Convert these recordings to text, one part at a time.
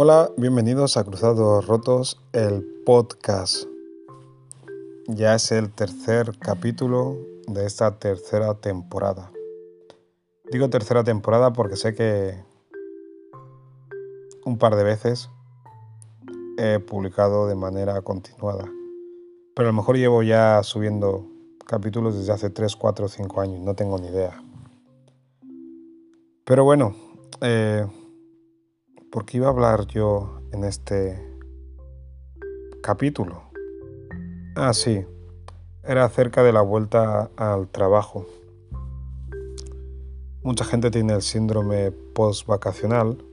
Hola, bienvenidos a Cruzados Rotos, el podcast. Ya es el tercer capítulo de esta tercera temporada. Digo tercera temporada porque sé que un par de veces he publicado de manera continuada. Pero a lo mejor llevo ya subiendo capítulos desde hace 3, 4, 5 años, no tengo ni idea. Pero bueno, eh, ¿por qué iba a hablar yo en este capítulo? Ah, sí, era acerca de la vuelta al trabajo. Mucha gente tiene el síndrome post-vacacional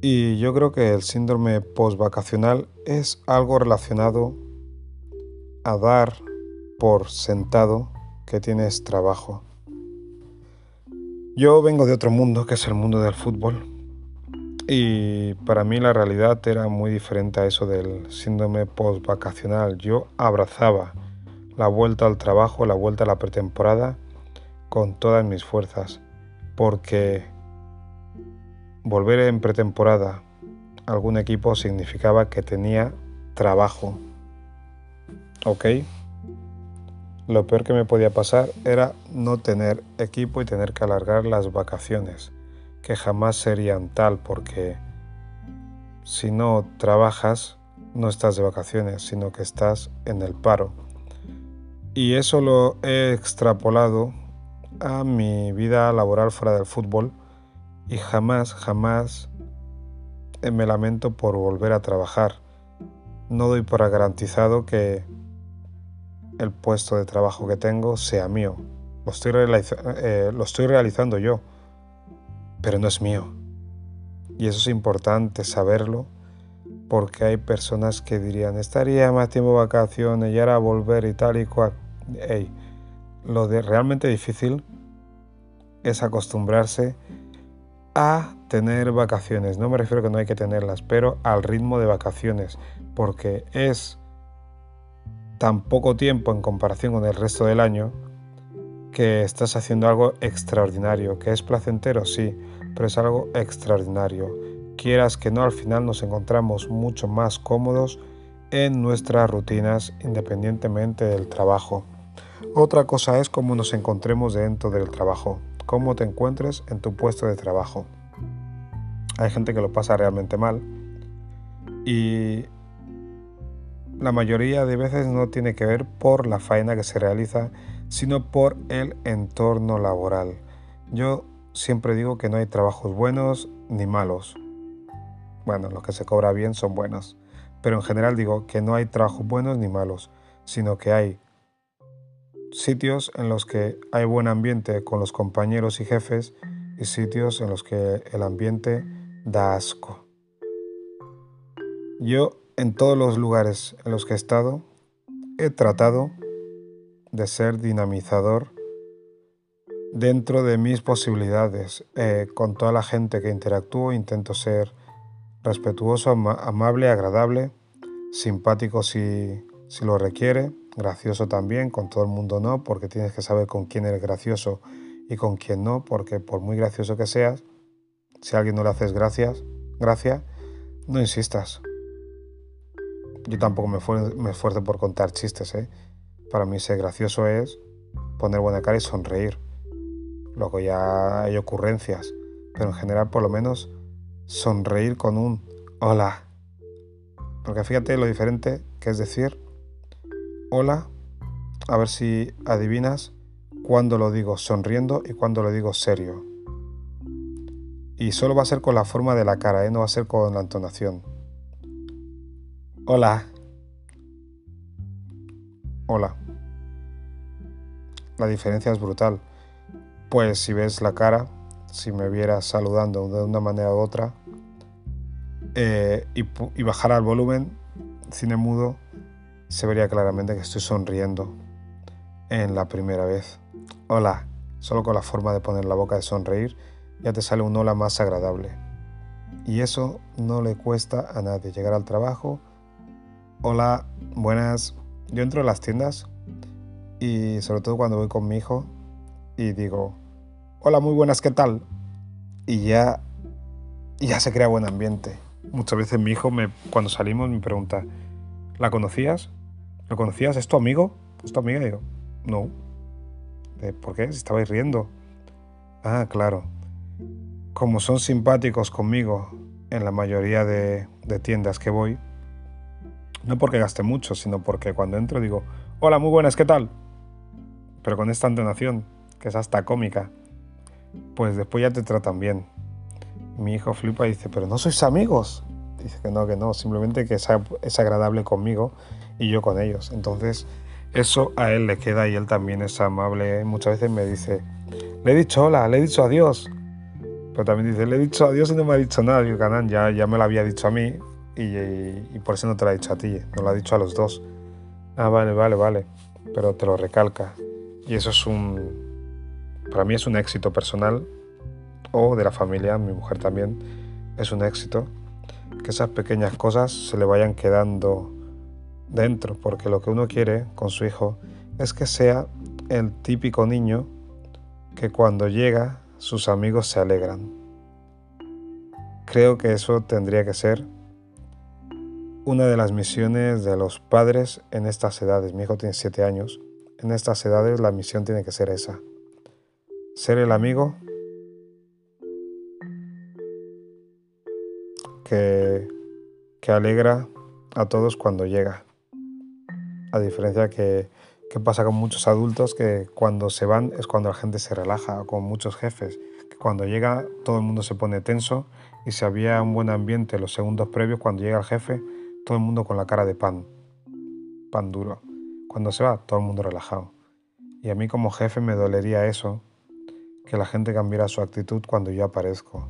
y yo creo que el síndrome post-vacacional es algo relacionado a dar por sentado que tienes trabajo. Yo vengo de otro mundo, que es el mundo del fútbol, y para mí la realidad era muy diferente a eso del síndrome post-vacacional. Yo abrazaba la vuelta al trabajo, la vuelta a la pretemporada con todas mis fuerzas, porque volver en pretemporada a algún equipo significaba que tenía trabajo. ¿Ok? Lo peor que me podía pasar era no tener equipo y tener que alargar las vacaciones que jamás serían tal porque si no trabajas no estás de vacaciones, sino que estás en el paro. Y eso lo he extrapolado a mi vida laboral fuera del fútbol y jamás, jamás me lamento por volver a trabajar. No doy por garantizado que el puesto de trabajo que tengo sea mío. Lo estoy, eh, lo estoy realizando yo pero no es mío. Y eso es importante saberlo porque hay personas que dirían, estaría más tiempo vacaciones y ahora volver y tal y cual. lo de realmente difícil es acostumbrarse a tener vacaciones. No me refiero que no hay que tenerlas, pero al ritmo de vacaciones, porque es tan poco tiempo en comparación con el resto del año que estás haciendo algo extraordinario, que es placentero, sí, pero es algo extraordinario. Quieras que no, al final nos encontramos mucho más cómodos en nuestras rutinas independientemente del trabajo. Otra cosa es cómo nos encontremos dentro del trabajo, cómo te encuentres en tu puesto de trabajo. Hay gente que lo pasa realmente mal y la mayoría de veces no tiene que ver por la faena que se realiza, sino por el entorno laboral. Yo siempre digo que no hay trabajos buenos ni malos. Bueno, los que se cobra bien son buenos, pero en general digo que no hay trabajos buenos ni malos, sino que hay sitios en los que hay buen ambiente con los compañeros y jefes y sitios en los que el ambiente da asco. Yo en todos los lugares en los que he estado he tratado de ser dinamizador dentro de mis posibilidades. Eh, con toda la gente que interactúo intento ser respetuoso, amable, agradable, simpático si, si lo requiere, gracioso también, con todo el mundo no, porque tienes que saber con quién eres gracioso y con quién no, porque por muy gracioso que seas, si a alguien no le haces gracias, gracia, no insistas. Yo tampoco me, me esfuerzo por contar chistes, ¿eh? Para mí ser gracioso es poner buena cara y sonreír. Luego ya hay ocurrencias, pero en general por lo menos sonreír con un hola. Porque fíjate lo diferente que es decir hola, a ver si adivinas cuando lo digo sonriendo y cuando lo digo serio. Y solo va a ser con la forma de la cara, ¿eh? no va a ser con la entonación. Hola. Hola. La diferencia es brutal. Pues si ves la cara, si me vieras saludando de una manera u otra, eh, y, y bajara el volumen, cine mudo, se vería claramente que estoy sonriendo en la primera vez. Hola, solo con la forma de poner la boca de sonreír, ya te sale un hola más agradable. Y eso no le cuesta a nadie. Llegar al trabajo, hola, buenas, yo entro en las tiendas y sobre todo cuando voy con mi hijo y digo, hola, muy buenas, ¿qué tal? Y ya, ya se crea buen ambiente. muchas veces mi hijo, me, cuando salimos, me pregunta, ¿la conocías? ¿Lo conocías? ¿Es tu amigo? ¿Es tu amiga? Y digo, no. ¿Por qué? Si estabais riendo. Ah, claro. Como son simpáticos conmigo en la mayoría de tiendas que voy, no porque gaste mucho, sino porque cuando entro digo, hola, muy buenas, ¿qué tal? Pero con esta entonación, que es hasta cómica, pues después ya te tratan bien. Mi hijo flipa y dice, pero no sois amigos. Dice que no, que no, simplemente que es, agradable conmigo y yo con ellos. Entonces, eso a él le queda y él también es amable. Muchas veces me dice, le he dicho hola, le he dicho adiós. Pero también dice, le he dicho adiós y no me ha dicho nada. Digo, Canan, ya, ya me lo había dicho a mí y, por eso no te lo ha dicho a ti, no lo ha dicho a los dos. Ah, vale, vale, vale. Pero te lo recalca. Y eso es un... Para mí es un éxito personal o de la familia, mi mujer también, es un éxito. Que esas pequeñas cosas se le vayan quedando dentro, porque lo que uno quiere con su hijo es que sea el típico niño que cuando llega sus amigos se alegran. Creo que eso tendría que ser una de las misiones de los padres en estas edades. Mi hijo tiene siete años. En estas edades la misión tiene que ser esa. Ser el amigo que, que alegra a todos cuando llega. A diferencia que, que pasa con muchos adultos que cuando se van es cuando la gente se relaja, con muchos jefes, que cuando llega todo el mundo se pone tenso y si había un buen ambiente los segundos previos, cuando llega el jefe todo el mundo con la cara de pan, pan duro. Cuando se va, todo el mundo relajado. Y a mí como jefe me dolería eso, que la gente cambiara su actitud cuando yo aparezco.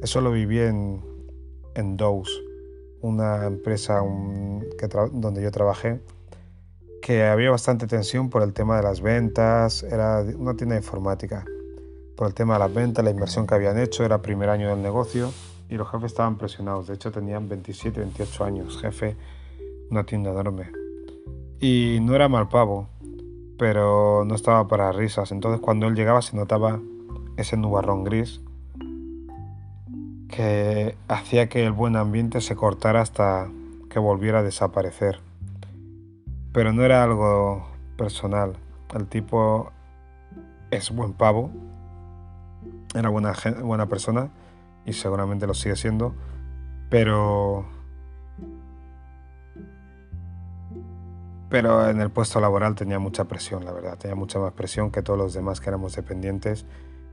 Eso lo viví en, en una empresa donde yo trabajé, que había bastante tensión por el tema de las ventas, era una tienda informática. Por el tema de las ventas, la inversión que habían hecho, era primer año del negocio y los jefes estaban presionados. De hecho, tenían 27, 28 años. Jefe, una tienda enorme. Y no era mal pavo, pero no estaba para risas. Entonces, cuando él llegaba, se notaba ese nubarrón gris que hacía que el buen ambiente se cortara hasta que volviera a desaparecer. Pero no era algo personal. El tipo es buen pavo, era buena, buena persona y seguramente lo sigue siendo, pero pero en el puesto laboral tenía mucha presión, la verdad, tenía mucha más presión que todos los demás que éramos dependientes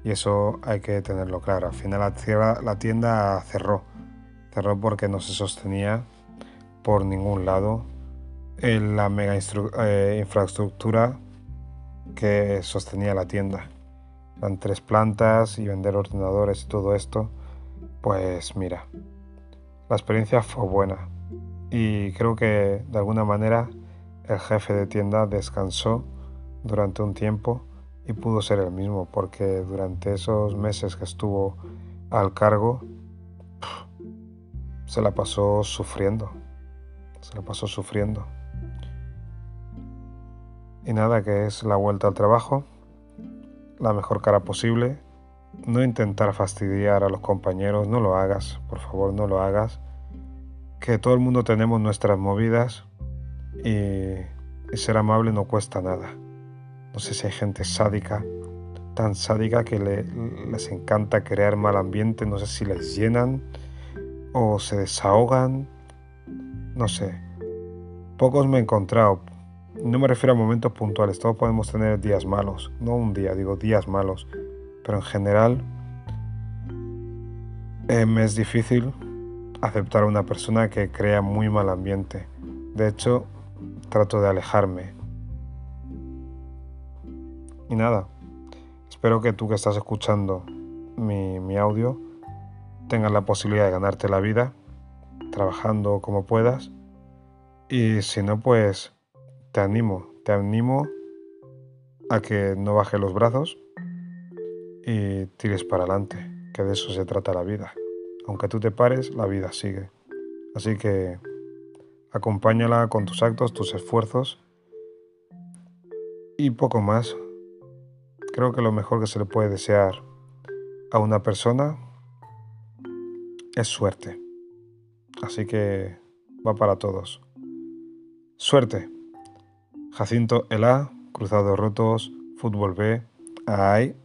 y eso hay que tenerlo claro. Al final la, tienda cerró, cerró porque no se sostenía por ningún lado la mega eh, infraestructura que sostenía la tienda. Eran tres plantas y vender ordenadores y todo esto pues mira, la experiencia fue buena y creo que de alguna manera el jefe de tienda descansó durante un tiempo y pudo ser el mismo porque durante esos meses que estuvo al cargo se la pasó sufriendo, se la pasó sufriendo. Y nada, que es la vuelta al trabajo, la mejor cara posible no intentar fastidiar a los compañeros, no lo hagas, por favor, no lo hagas. Que todo el mundo tenemos nuestras movidas y, ser amable no cuesta nada. No sé si hay gente sádica, tan sádica que les encanta crear mal ambiente, no sé si les llenan o se desahogan, no sé. Pocos me he encontrado, no me refiero a momentos puntuales, todos podemos tener días malos, no un día, digo días malos pero en general me es difícil aceptar a una persona que crea muy mal ambiente. De hecho, trato de alejarme. Y nada, espero que tú que estás escuchando mi, mi audio tengas la posibilidad de ganarte la vida trabajando como puedas. Y si no, pues te animo, te animo a que no bajes los brazos y tires para adelante, que de eso se trata la vida. Aunque tú te pares, la vida sigue. Así que acompáñala con tus actos, tus esfuerzos y poco más. Creo que lo mejor que se le puede desear a una persona es suerte. Así que va para todos. Suerte. Jacinto Elá, Cruzados Rotos, Fútbol B. ¡Ay!